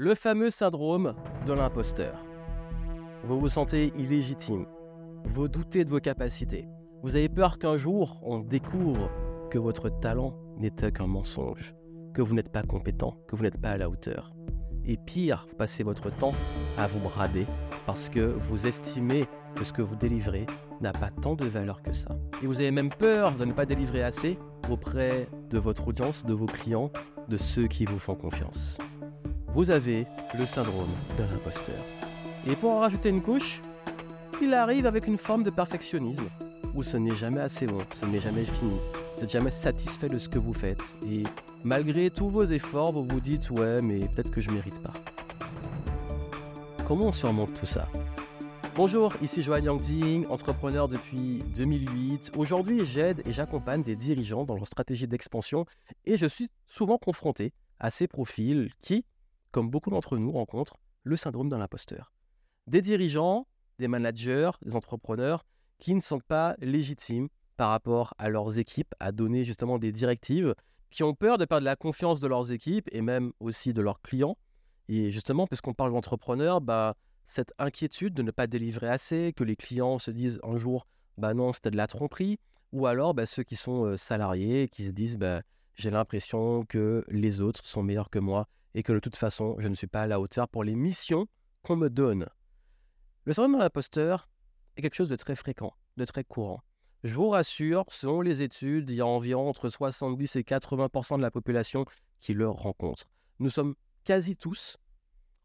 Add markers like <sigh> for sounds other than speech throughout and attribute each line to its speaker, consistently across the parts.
Speaker 1: Le fameux syndrome de l'imposteur. Vous vous sentez illégitime. Vous doutez de vos capacités. Vous avez peur qu'un jour on découvre que votre talent n'était qu'un mensonge, que vous n'êtes pas compétent, que vous n'êtes pas à la hauteur. Et pire, vous passez votre temps à vous brader parce que vous estimez que ce que vous délivrez n'a pas tant de valeur que ça. Et vous avez même peur de ne pas délivrer assez auprès de votre audience, de vos clients, de ceux qui vous font confiance. Vous avez le syndrome de l'imposteur. Et pour en rajouter une couche, il arrive avec une forme de perfectionnisme, où ce n'est jamais assez bon, ce n'est jamais fini, vous n'êtes jamais satisfait de ce que vous faites, et malgré tous vos efforts, vous vous dites ouais mais peut-être que je mérite pas. Comment on surmonte tout ça? Bonjour, ici Joanne Yangding, entrepreneur depuis 2008. Aujourd'hui, j'aide et j'accompagne des dirigeants dans leur stratégie d'expansion et je suis souvent confronté à ces profils qui, comme beaucoup d'entre nous, rencontrent le syndrome de l'imposteur. Des dirigeants, des managers, des entrepreneurs qui ne sont pas légitimes par rapport à leurs équipes, à donner justement des directives, qui ont peur de perdre la confiance de leurs équipes et même aussi de leurs clients. Et justement, puisqu'on parle d'entrepreneurs, bah, cette inquiétude de ne pas délivrer assez, que les clients se disent un jour, bah non, c'était de la tromperie, ou alors bah, ceux qui sont salariés, qui se disent, bah, j'ai l'impression que les autres sont meilleurs que moi et que de toute façon, je ne suis pas à la hauteur pour les missions qu'on me donne. Le syndrome de l'imposteur est quelque chose de très fréquent, de très courant. Je vous rassure, selon les études, il y a environ entre 70 et 80% de la population qui le rencontre. Nous sommes quasi tous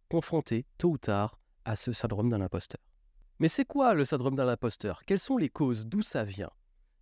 Speaker 1: confrontés, tôt ou tard, à ce syndrome d'un imposteur. Mais c'est quoi le syndrome d'un imposteur Quelles sont les causes? D'où ça vient?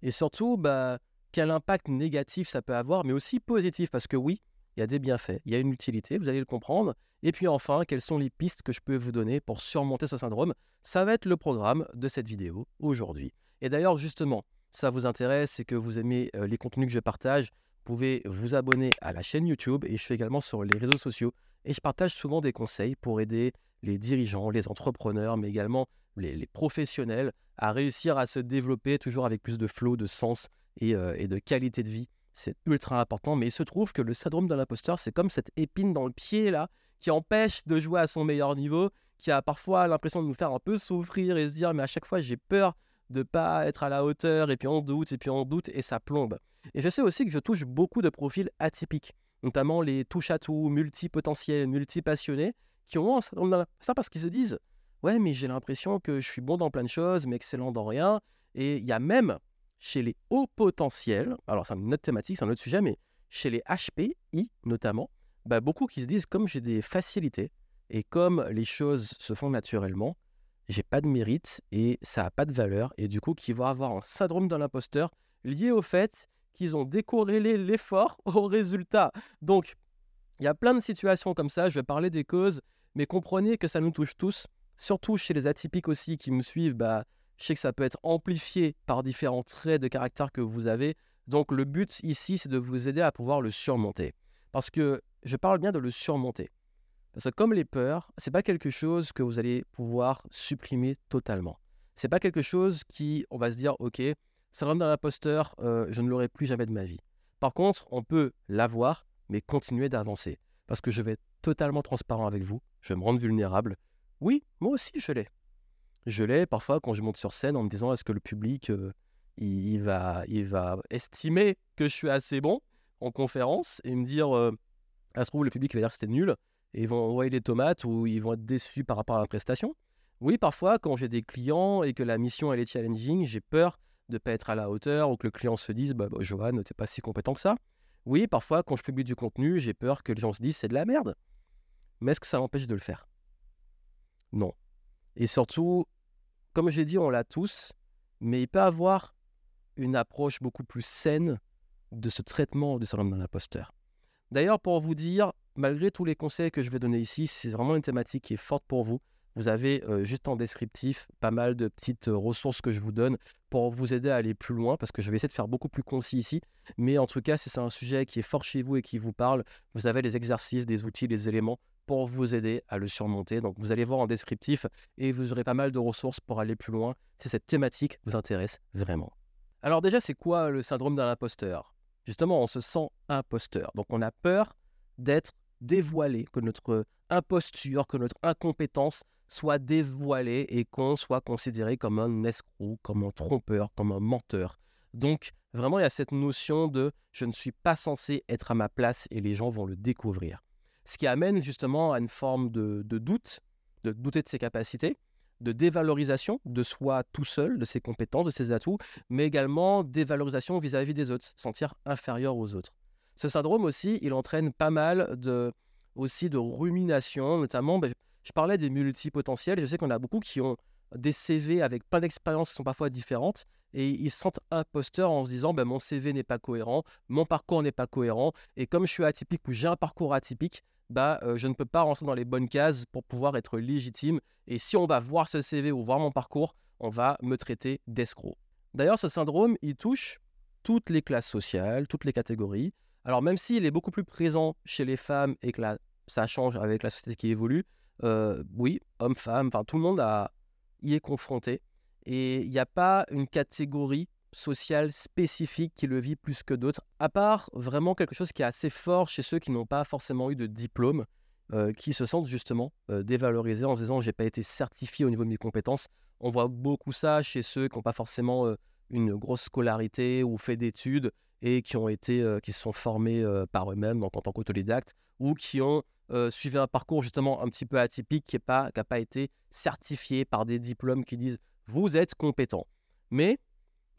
Speaker 1: Et surtout, bah, quel impact négatif ça peut avoir, mais aussi positif, parce que oui, il y a des bienfaits, il y a une utilité, vous allez le comprendre. Et puis enfin, quelles sont les pistes que je peux vous donner pour surmonter ce syndrome? Ça va être le programme de cette vidéo aujourd'hui. Et d'ailleurs, justement, ça vous intéresse et que vous aimez euh, les contenus que je partage, vous pouvez vous abonner à la chaîne YouTube et je suis également sur les réseaux sociaux et je partage souvent des conseils pour aider les dirigeants, les entrepreneurs, mais également les, professionnels à réussir à se développer toujours avec plus de flow, de sens euh, et, de qualité de vie. C'est ultra important, mais il se trouve que le syndrome de l'imposteur, c'est comme cette épine dans le pied là qui empêche de jouer à son meilleur niveau, qui a parfois l'impression de nous faire un peu souffrir et se dire mais à chaque fois j'ai peur de pas être à la hauteur et puis on doute et puis on doute et ça plombe. Et je sais aussi que je touche beaucoup de profils atypiques, notamment les touche à tout, multipotentiels, multipassionnés qui ont ça parce qu'ils se disent Ouais, mais j'ai l'impression que je suis bon dans plein de choses, mais excellent dans rien. Et il y a même chez les hauts potentiels, alors c'est une autre thématique, c'est un autre sujet, mais chez les HPI notamment, bah, beaucoup qui se disent comme j'ai des facilités et comme les choses se font naturellement, j'ai pas de mérite et ça n'a pas de valeur. Et du coup, qui vont avoir un syndrome de l'imposteur lié au fait qu'ils ont décorrélé l'effort <laughs> au résultat. Donc, il y a plein de situations comme ça. Je vais parler des causes mais comprenez que ça nous touche tous, surtout chez les atypiques aussi qui me suivent. Bah, je sais que ça peut être amplifié par différents traits de caractère que vous avez. Donc le but ici, c'est de vous aider à pouvoir le surmonter. Parce que je parle bien de le surmonter. Parce que comme les peurs, c'est pas quelque chose que vous allez pouvoir supprimer totalement. C'est pas quelque chose qui, on va se dire, ok, ça rentre dans l'imposteur, euh, je ne l'aurai plus jamais de ma vie. Par contre, on peut l'avoir, mais continuer d'avancer. Parce que je vais être totalement transparent avec vous je vais me rendre vulnérable. Oui, moi aussi je l'ai. Je l'ai parfois quand je monte sur scène en me disant est-ce que le public euh, il, va, il va estimer que je suis assez bon en conférence et me dire euh, ah, se trouve le public va dire que c'était nul et ils vont envoyer des tomates ou ils vont être déçus par rapport à la prestation. Oui, parfois quand j'ai des clients et que la mission est challenging, j'ai peur de pas être à la hauteur ou que le client se dise bah, bah Johan, t'es pas si compétent que ça. Oui, parfois quand je publie du contenu, j'ai peur que les gens se disent c'est de la merde. Mais est-ce que ça m'empêche de le faire? Non. Et surtout, comme j'ai dit, on l'a tous, mais il peut avoir une approche beaucoup plus saine de ce traitement du syndrome de l'imposteur. D'ailleurs, pour vous dire, malgré tous les conseils que je vais donner ici, c'est vraiment une thématique qui est forte pour vous. Vous avez euh, juste en descriptif pas mal de petites euh, ressources que je vous donne pour vous aider à aller plus loin, parce que je vais essayer de faire beaucoup plus concis ici. Mais en tout cas, si c'est un sujet qui est fort chez vous et qui vous parle, vous avez des exercices, des outils, des éléments pour vous aider à le surmonter. Donc vous allez voir en descriptif et vous aurez pas mal de ressources pour aller plus loin si cette thématique vous intéresse vraiment. Alors déjà, c'est quoi le syndrome d'un imposteur? Justement, on se sent imposteur. Donc on a peur d'être dévoilé, que notre imposture, que notre incompétence soit dévoilée et qu'on soit considéré comme un escroc, comme un trompeur, comme un menteur. Donc, vraiment, il y a cette notion de je ne suis pas censé être à ma place et les gens vont le découvrir. Ce qui amène justement à une forme de, doute, de douter de ses capacités, de dévalorisation de soi tout seul, de ses compétences, de ses atouts, mais également dévalorisation vis-à-vis des autres, sentir inférieur aux autres. Ce syndrome aussi, il entraîne pas mal de, aussi de rumination, notamment, ben, je parlais des multipotentiels, je sais qu'on a beaucoup qui ont des CV avec plein d'expériences qui sont parfois différentes, et ils se sentent imposteurs en se disant ben, mon CV n'est pas cohérent, mon parcours n'est pas cohérent, et comme je suis atypique ou j'ai un parcours atypique, bah, euh, je ne peux pas rentrer dans les bonnes cases pour pouvoir être légitime. Et si on va voir ce CV ou voir mon parcours, on va me traiter d'escroc. D'ailleurs, ce syndrome, il touche toutes les classes sociales, toutes les catégories. Alors même s'il est beaucoup plus présent chez les femmes et que là, ça change avec la société qui évolue, euh, oui, hommes, femmes, enfin tout le monde a, y est confronté. Et il n'y a pas une catégorie sociale spécifique qui le vit plus que d'autres, à part vraiment quelque chose qui est assez fort chez ceux qui n'ont pas forcément eu de diplôme, euh, qui se sentent justement euh, dévalorisés en se disant j'ai pas été certifié au niveau de mes compétences. On voit beaucoup ça chez ceux qui n'ont pas forcément euh, une grosse scolarité ou fait d'études et qui ont été, qui se sont formés par eux-mêmes donc en tant qu'autodidactes ou qui ont suivi un parcours justement un petit peu atypique qui n'a pas, pas été certifié par des diplômes qui disent vous êtes compétent. Mais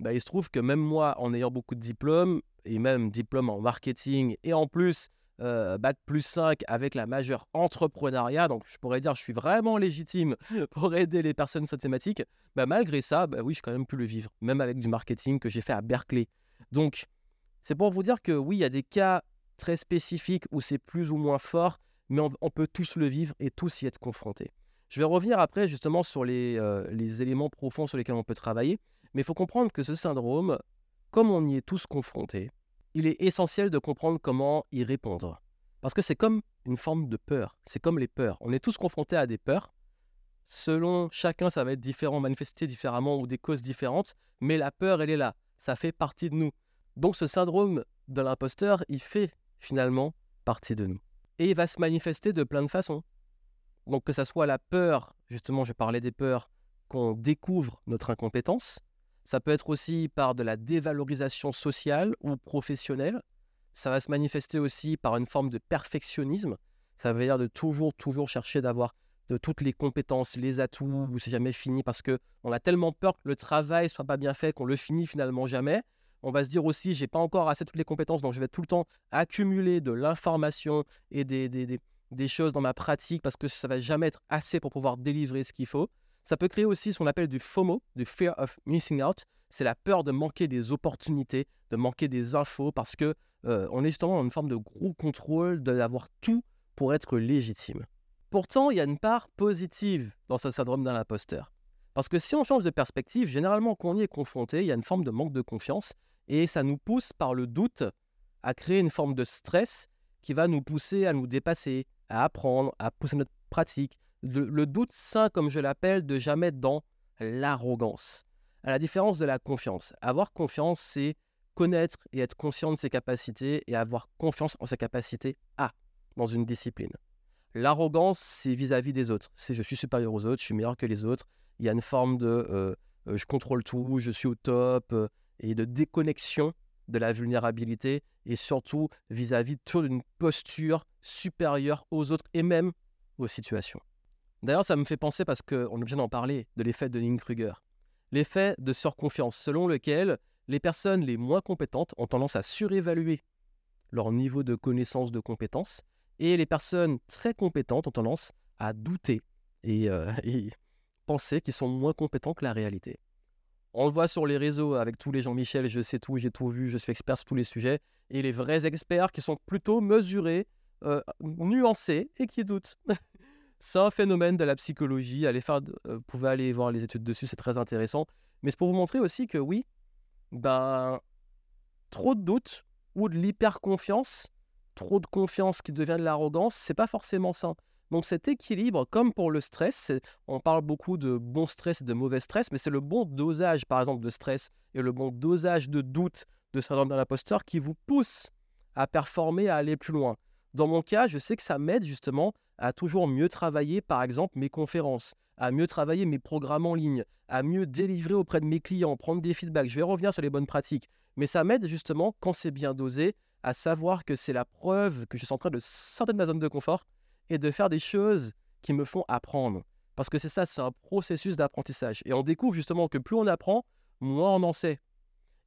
Speaker 1: bah, il se trouve que même moi, en ayant beaucoup de diplômes, et même diplôme en marketing, et en plus, euh, bac plus 5 avec la majeure entrepreneuriat, donc je pourrais dire je suis vraiment légitime <laughs> pour aider les personnes thématiques, bah, malgré ça, bah, oui, j'ai quand même pu le vivre, même avec du marketing que j'ai fait à Berkeley. Donc, c'est pour vous dire que oui, il y a des cas très spécifiques où c'est plus ou moins fort, mais on, peut tous le vivre et tous y être confrontés. Je vais revenir après justement sur les, euh, les éléments profonds sur lesquels on peut travailler, mais il faut comprendre que ce syndrome, comme on y est tous confrontés, il est essentiel de comprendre comment y répondre. Parce que c'est comme une forme de peur, c'est comme les peurs. On est tous confrontés à des peurs. Selon chacun, ça va être différent, manifesté différemment ou des causes différentes, mais la peur, elle est là. Ça fait partie de nous. Donc ce syndrome de l'imposteur, il fait finalement partie de nous. Et il va se manifester de plein de façons. Donc que ça soit la peur, justement, je parlais des peurs, qu'on découvre notre incompétence, ça peut être aussi par de la dévalorisation sociale ou professionnelle. Ça va se manifester aussi par une forme de perfectionnisme. Ça veut dire de toujours, toujours chercher d'avoir de toutes les compétences, les atouts, où c'est jamais fini parce que on a tellement peur que le travail soit pas bien fait qu'on le finit finalement jamais. On va se dire aussi, j'ai pas encore assez toutes les compétences, donc je vais tout le temps accumuler de l'information et des, choses dans ma pratique parce que ça va jamais être assez pour pouvoir délivrer ce qu'il faut. Ça peut créer aussi ce qu'on appelle du FOMO, du Fear of Missing Out. C'est la peur de manquer des opportunités, de manquer des infos, parce que euh, on est justement dans une forme de gros contrôle, d'avoir tout pour être légitime. Pourtant, il y a une part positive dans ce syndrome d'un imposteur. Parce que si on change de perspective, généralement quand on y est confronté, il y a une forme de manque de confiance et ça nous pousse par le doute à créer une forme de stress qui va nous pousser à nous dépasser, à apprendre, à pousser notre pratique, le, doute sain, comme je l'appelle, de jamais être dans l'arrogance. À la différence de la confiance. Avoir confiance, c'est connaître et être conscient de ses capacités et avoir confiance en ses capacités à dans une discipline. L'arrogance, c'est vis-à-vis des autres. C'est je suis supérieur aux autres, je suis meilleur que les autres. Il y a une forme de euh, euh, je contrôle tout, je suis au top euh, et de déconnexion de la vulnérabilité et surtout vis-à-vis -vis d'une posture supérieure aux autres et même aux situations. D'ailleurs, ça me fait penser, parce qu'on est obligé d'en parler, de l'effet de Dunning-Kruger. L'effet de surconfiance, selon lequel les personnes les moins compétentes ont tendance à surévaluer leur niveau de connaissance de compétences, et les personnes très compétentes ont tendance à douter et, euh, <laughs> penser qu'ils sont moins compétents que la réalité. On le voit sur les réseaux avec tous les Jean-Michel, je sais tout, j'ai tout vu, je suis expert sur tous les sujets, et les vrais experts qui sont plutôt mesurés, euh, nuancés et qui doutent. <laughs> C'est un phénomène de la psychologie. Allez faire, euh, vous pouvez aller voir les études dessus, c'est très intéressant. Mais c'est pour vous montrer aussi que oui, ben, trop de doutes ou de l'hyper-confiance, trop de confiance qui devient de l'arrogance, c'est pas forcément sain. Donc cet équilibre, comme pour le stress, on parle beaucoup de bon stress et de mauvais stress, mais c'est le bon dosage, par exemple, de stress et le bon dosage de doute de syndrome de l'imposteur qui vous pousse à performer, à aller plus loin. Dans mon cas, je sais que ça m'aide justement à toujours mieux travailler, par exemple, mes conférences, à mieux travailler mes programmes en ligne, à mieux délivrer auprès de mes clients, prendre des feedbacks. Je vais revenir sur les bonnes pratiques. Mais ça m'aide justement, quand c'est bien dosé, à savoir que c'est la preuve que je suis en train de sortir de ma zone de confort et de faire des choses qui me font apprendre. Parce que c'est ça, c'est un processus d'apprentissage. Et on découvre justement que plus on apprend, moins on en sait.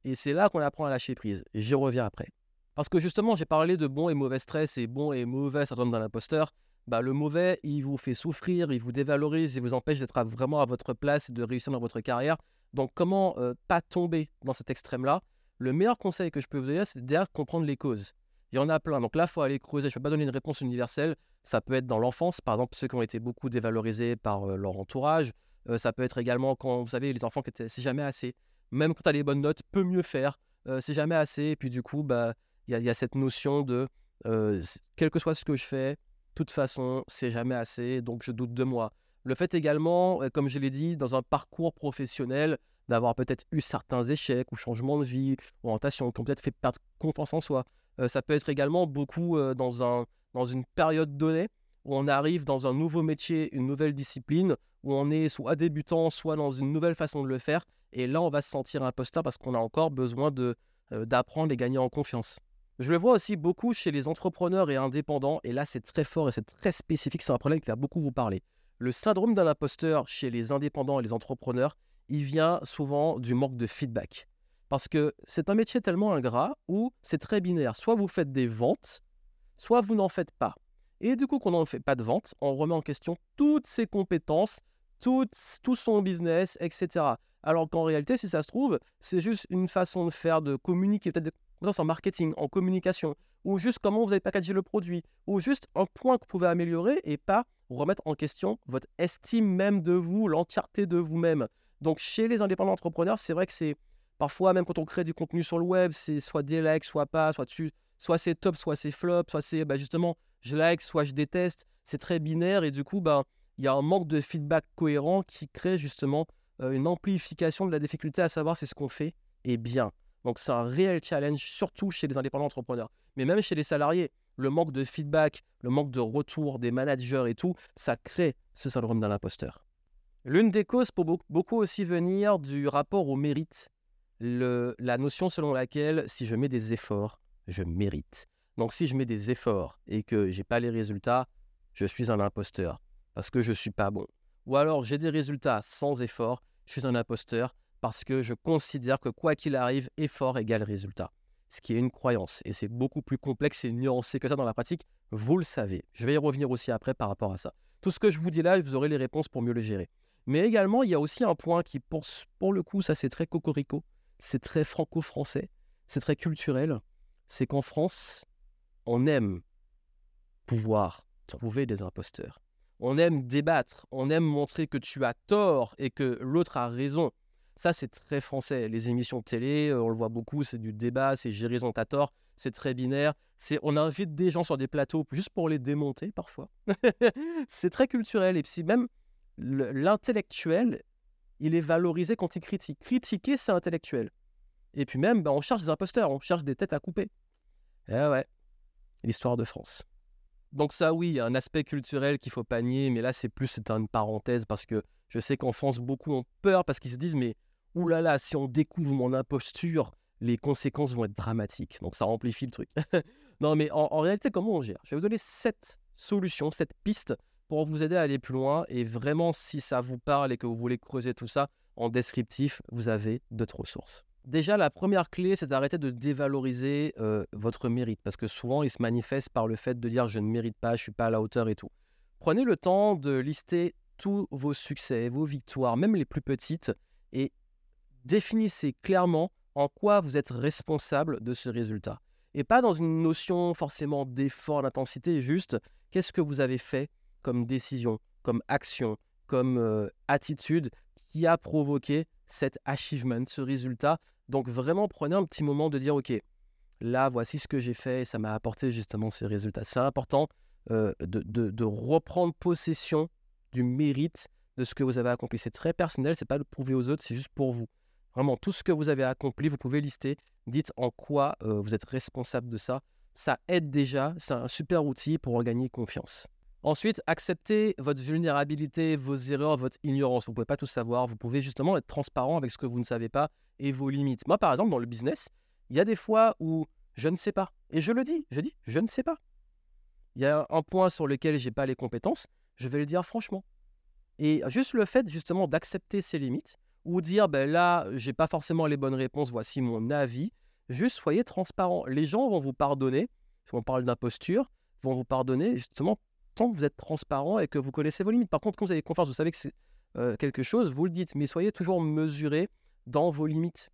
Speaker 1: Et c'est là qu'on apprend à lâcher prise. J'y reviens après. Parce que justement, j'ai parlé de bon et mauvais stress et bon et mauvais syndrome d'un imposteur. Bah, le mauvais, il vous fait souffrir, il vous dévalorise, il vous empêche d'être vraiment à votre place et de réussir dans votre carrière. Donc, comment euh, pas tomber dans cet extrême-là? Le meilleur conseil que je peux vous donner, c'est déjà comprendre les causes. Il y en a plein. Donc là, il faut aller creuser. Je ne peux pas donner une réponse universelle. Ça peut être dans l'enfance, par exemple, ceux qui ont été beaucoup dévalorisés par euh, leur entourage. Euh, ça peut être également quand, vous savez, les enfants qui étaient, c'est jamais assez. Même quand tu as les bonnes notes, peut mieux faire. c'est jamais assez. Et puis du coup, bah, il y, a cette notion de quel que soit ce que je fais, de toute façon, c'est jamais assez, donc je doute de moi. Le fait également, comme je l'ai dit, dans un parcours professionnel, d'avoir peut-être eu certains échecs ou changements de vie, orientation, qui ont peut-être fait perdre confiance en soi. Ça peut être également beaucoup dans, un, dans une période donnée où on arrive dans un nouveau métier, une nouvelle discipline, où on est soit débutant, soit dans une nouvelle façon de le faire. Et là, on va se sentir imposteur parce qu'on a encore besoin de, d'apprendre et gagner en confiance. Je le vois aussi beaucoup chez les entrepreneurs et indépendants, et là c'est très fort et c'est très spécifique, c'est un problème qui va beaucoup vous parler. Le syndrome d'un imposteur chez les indépendants et les entrepreneurs, il vient souvent du manque de feedback. Parce que c'est un métier tellement ingrat où c'est très binaire. Soit vous faites des ventes, soit vous n'en faites pas. Et du coup, quand on ne fait pas de vente, on remet en question toutes ses compétences, tout, son business, etc. Alors qu'en réalité, si ça se trouve, c'est juste une façon de faire, de communiquer, peut-être en marketing, en communication, ou juste comment vous avez packagé le produit, ou juste un point que vous pouvez améliorer et pas remettre en question votre estime même de vous, l'entièreté de vous-même. Donc chez les indépendants entrepreneurs, c'est vrai que c'est parfois, même quand on crée du contenu sur le web, c'est soit des likes, soit pas, soit tu, soit c'est top, soit c'est flop, soit c'est bah, justement je like, soit je déteste. C'est très binaire et du coup, bah, il y a un manque de feedback cohérent qui crée justement euh, une amplification de la difficulté à savoir si ce qu'on fait est bien. Donc c'est un réel challenge, surtout chez les indépendants entrepreneurs. Mais même chez les salariés, le manque de feedback, le manque de retour des managers et tout, ça crée ce syndrome d'un imposteur. L'une des causes peut beaucoup aussi venir du rapport au mérite, la notion selon laquelle si je mets des efforts, je mérite. Donc si je mets des efforts et que j'ai pas les résultats, je suis un imposteur parce que je suis pas bon. Ou alors j'ai des résultats sans effort, je suis un imposteur parce que je considère que quoi qu'il arrive, effort égale résultat. Ce qui est une croyance. Et c'est beaucoup plus complexe et nuancé que ça dans la pratique. Vous le savez. Je vais y revenir aussi après par rapport à ça. Tout ce que je vous dis là, vous aurez les réponses pour mieux le gérer. Mais également, il y a aussi un point qui, pour, pour le coup, ça c'est très cocorico, c'est très franco-français, c'est très culturel. C'est qu'en France, on aime pouvoir trouver des imposteurs. On aime débattre, on aime montrer que tu as tort et que l'autre a raison. Ça, c'est très français. Les émissions de télé, euh, on le voit beaucoup, c'est du débat, c'est j'ai raison, t'as tort, c'est très binaire. C'est, on invite des gens sur des plateaux juste pour les démonter parfois. <laughs> c'est très culturel. Et puis même l'intellectuel, il est valorisé quand il critique. Critiquer, c'est intellectuel. Et puis même, bah, on cherche des imposteurs, on cherche des têtes à couper. Eh ouais, l'histoire de France. Donc ça, oui, il y a un aspect culturel qu'il faut pas nier, mais là, c'est plus c'est une parenthèse parce que je sais qu'en France, beaucoup ont peur parce qu'ils se disent, mais Ouh là là, si on découvre mon imposture, les conséquences vont être dramatiques. Donc ça amplifie le truc. <laughs> non, mais en, réalité, comment on gère? Je vais vous donner sept solutions, sept pistes pour vous aider à aller plus loin. Et vraiment, si ça vous parle et que vous voulez creuser tout ça, en descriptif, vous avez d'autres ressources. Déjà, la première clé, c'est d'arrêter de dévaloriser euh, votre mérite, parce que souvent, il se manifeste par le fait de dire je ne mérite pas, je ne suis pas à la hauteur et tout. Prenez le temps de lister tous vos succès, vos victoires, même les plus petites, et définissez clairement en quoi vous êtes responsable de ce résultat. Et pas dans une notion forcément d'effort, d'intensité, juste qu'est-ce que vous avez fait comme décision, comme action, comme euh, attitude qui a provoqué cet achievement, ce résultat. Donc vraiment prenez un petit moment de dire, ok, là voici ce que j'ai fait et ça m'a apporté justement ce résultat. C'est important euh, de, de, reprendre possession du mérite de ce que vous avez accompli. C'est très personnel, c'est pas de prouver aux autres, c'est juste pour vous. Vraiment, tout ce que vous avez accompli, vous pouvez lister. Dites en quoi euh, vous êtes responsable de ça. Ça aide déjà, c'est un super outil pour regagner confiance. Ensuite, acceptez votre vulnérabilité, vos erreurs, votre ignorance. Vous ne pouvez pas tout savoir. Vous pouvez justement être transparent avec ce que vous ne savez pas et vos limites. Moi, par exemple, dans le business, il y a des fois où je ne sais pas. Et je le dis, je dis, je ne sais pas. Il y a un point sur lequel je n'ai pas les compétences, je vais le dire franchement. Et juste le fait justement d'accepter ses limites ou dire ben là, j'ai pas forcément les bonnes réponses, voici mon avis. Juste soyez transparent. Les gens vont vous pardonner, si on parle d'imposture, vont vous pardonner justement tant que vous êtes transparent et que vous connaissez vos limites. Par contre, quand vous avez confiance, vous savez que c'est euh, quelque chose, vous le dites, mais soyez toujours mesuré dans vos limites.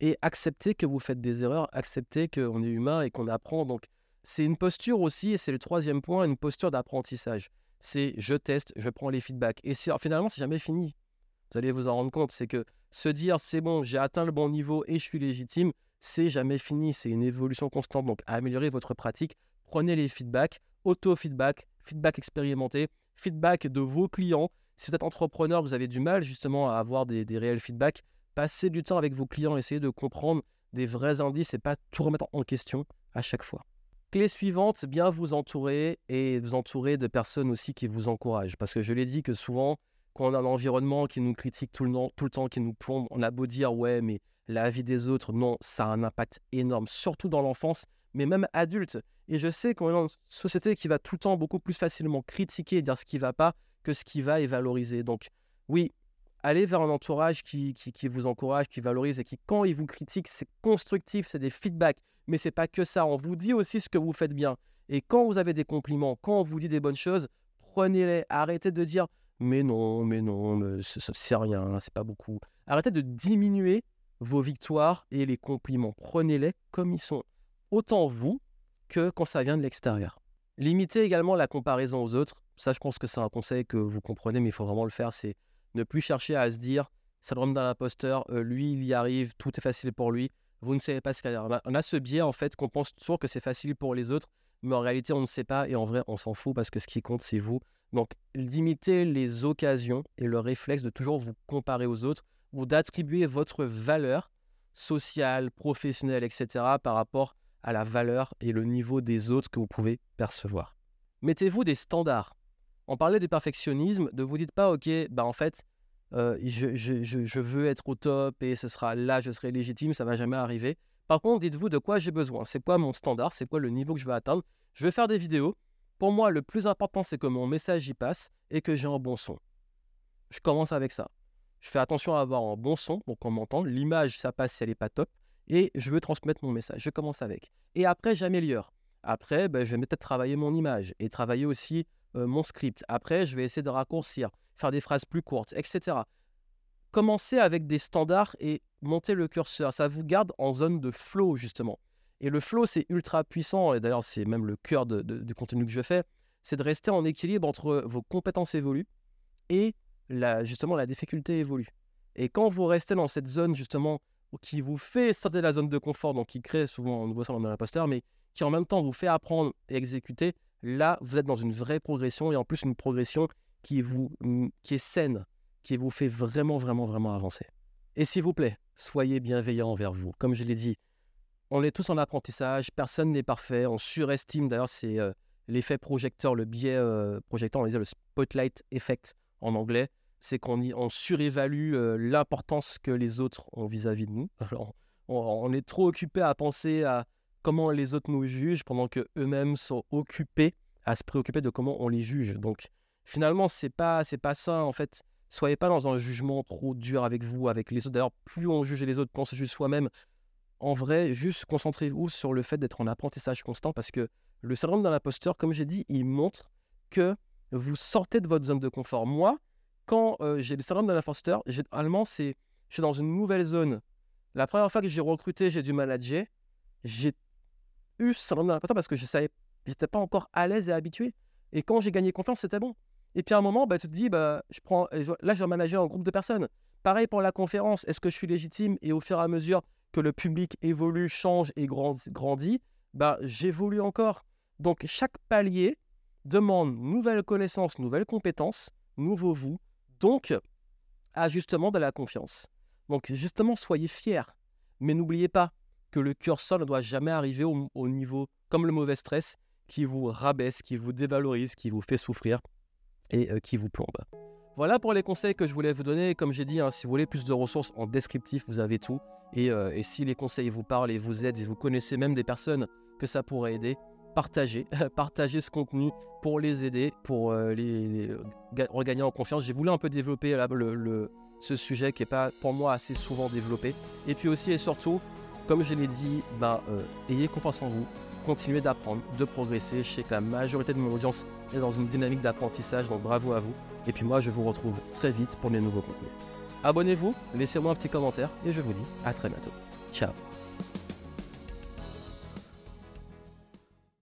Speaker 1: Et acceptez que vous faites des erreurs, acceptez qu'on est humain et qu'on apprend. Donc, c'est une posture aussi, et c'est le troisième point, une posture d'apprentissage. C'est je teste, je prends les feedbacks. Et finalement, c'est jamais fini. Vous allez vous en rendre compte, c'est que se dire c'est bon, j'ai atteint le bon niveau et je suis légitime, c'est jamais fini, c'est une évolution constante. Donc, améliorer votre pratique, prenez les feedbacks, auto-feedback, feedback expérimenté, feedback de vos clients. Si vous êtes entrepreneur, vous avez du mal justement à avoir des, réels feedbacks, passez du temps avec vos clients, essayez de comprendre des vrais indices et pas tout remettre en question à chaque fois. Clé suivante, bien vous entourer et vous entourer de personnes aussi qui vous encouragent. Parce que je l'ai dit que souvent, quand on a un environnement qui nous critique tout le, temps, tout le temps, qui nous plombe, on a beau dire ouais, mais la vie des autres, non, ça a un impact énorme, surtout dans l'enfance, mais même adulte. Et je sais qu'on est dans une société qui va tout le temps beaucoup plus facilement critiquer et dire ce qui ne va pas que ce qui va et valoriser. Donc oui, allez vers un entourage qui, vous encourage, qui valorise et qui, quand il vous critique, c'est constructif, c'est des feedbacks. Mais c'est pas que ça, on vous dit aussi ce que vous faites bien. Et quand vous avez des compliments, quand on vous dit des bonnes choses, prenez-les. Arrêtez de dire mais non, mais non, c'est rien, c'est pas beaucoup. Arrêtez de diminuer vos victoires et les compliments. Prenez-les comme ils sont. Autant vous que quand ça vient de l'extérieur. Limitez également la comparaison aux autres. Ça, je pense que c'est un conseil que vous comprenez, mais il faut vraiment le faire. C'est ne plus chercher à se dire syndrome d'un imposteur, euh, lui, il y arrive, tout est facile pour lui. Vous ne savez pas ce qu'il y a. On, a ce biais, en fait, qu'on pense toujours que c'est facile pour les autres, mais en réalité, on ne sait pas et en vrai, on s'en fout parce que ce qui compte, c'est vous. Donc, limitez les occasions et le réflexe de toujours vous comparer aux autres ou d'attribuer votre valeur sociale, professionnelle, etc. par rapport à la valeur et le niveau des autres que vous pouvez percevoir. Mettez-vous des standards. On parlait du perfectionnisme, ne vous dites pas, ok, bah en fait, euh, je, veux être au top et ce sera là, je serai légitime, ça va jamais arriver. Par contre, dites-vous de quoi j'ai besoin, c'est quoi mon standard, c'est quoi le niveau que je veux atteindre? Je vais faire des vidéos. Pour moi, le plus important, c'est que mon message y passe et que j'ai un bon son. Je commence avec ça. Je fais attention à avoir un bon son pour qu'on m'entende. L'image, ça passe si elle n'est pas top et je veux transmettre mon message. Je commence avec. Et après, j'améliore. Après, ben, je vais peut-être travailler mon image et travailler aussi euh, mon script. Après, je vais essayer de raccourcir, faire des phrases plus courtes, etc. Commencez avec des standards et montez le curseur. Ça vous garde en zone de flow, justement. Et le flow, c'est ultra puissant. Et d'ailleurs, c'est même le cœur du contenu que je fais. C'est de rester en équilibre entre vos compétences évolues et justement la difficulté évolue. Et quand vous restez dans cette zone, justement, qui vous fait sortir de la zone de confort, donc qui crée souvent un nouveau syndrome de l'imposteur, mais qui en même temps vous fait apprendre et exécuter, là, vous êtes dans une vraie progression et en plus une progression qui, vous, qui est saine, qui vous fait vraiment, vraiment, vraiment avancer. Et s'il vous plaît, soyez bienveillant envers vous. Comme je l'ai dit, on est tous en apprentissage, personne n'est parfait, on surestime, d'ailleurs c'est euh, l'effet projecteur, le biais euh, projecteur, on va dire le spotlight effect en anglais c'est qu'on on surévalue l'importance que les autres ont vis-à-vis de nous. <laughs> Alors, on, est trop occupé à penser à comment les autres nous jugent pendant que eux-mêmes sont occupés à se préoccuper de comment on les juge. Donc, finalement, c'est pas c'est pas ça en fait. Soyez pas dans un jugement trop dur avec vous, avec les autres. D'ailleurs, plus on juge les autres, plus on se juge soi-même. En vrai, juste concentrez-vous sur le fait d'être en apprentissage constant parce que le syndrome d'un imposteur, comme j'ai dit, il montre que vous sortez de votre zone de confort. Moi, quand euh, j'ai le syndrome de l'imposteur, généralement, c'est je suis dans une nouvelle zone. La première fois que j'ai recruté, j'ai dû manager, j'ai eu ce syndrome de l'imposteur parce que je savais, j'étais pas encore à l'aise et habitué. Et quand j'ai gagné confiance, c'était bon. Et puis à un moment, bah, tu te dis, bah, je prends, là, je vais manager un groupe de personnes. Pareil pour la conférence, est-ce que je suis légitime? Et au fur et à mesure que le public évolue, change et grandit, bah, j'évolue encore. Donc chaque palier demande nouvelles connaissances, nouvelles compétences, nouveau vous, donc, à justement de la confiance. Donc, justement, soyez fiers. Mais n'oubliez pas que le curseur ne doit jamais arriver au, niveau, comme le mauvais stress, qui vous rabaisse, qui vous dévalorise, qui vous fait souffrir et euh, qui vous plombe. Voilà pour les conseils que je voulais vous donner. Comme j'ai dit, hein, si vous voulez plus de ressources en descriptif, vous avez tout. Euh, et, si les conseils vous parlent et vous aident et vous connaissez même des personnes que ça pourrait aider, partagez, <laughs> partagez ce contenu pour les aider, pour euh, les, regagner en confiance. J'ai voulu un peu développer le, ce sujet qui n'est pas pour moi assez souvent développé. Et puis aussi et surtout, comme je l'ai dit, bah, ayez confiance en vous, continuez d'apprendre, de progresser. Je sais que la majorité de mon audience est dans une dynamique d'apprentissage, donc bravo à vous. Et puis moi, je vous retrouve très vite pour mes nouveaux contenus. Abonnez-vous, laissez-moi un petit commentaire et je vous dis à très bientôt. Ciao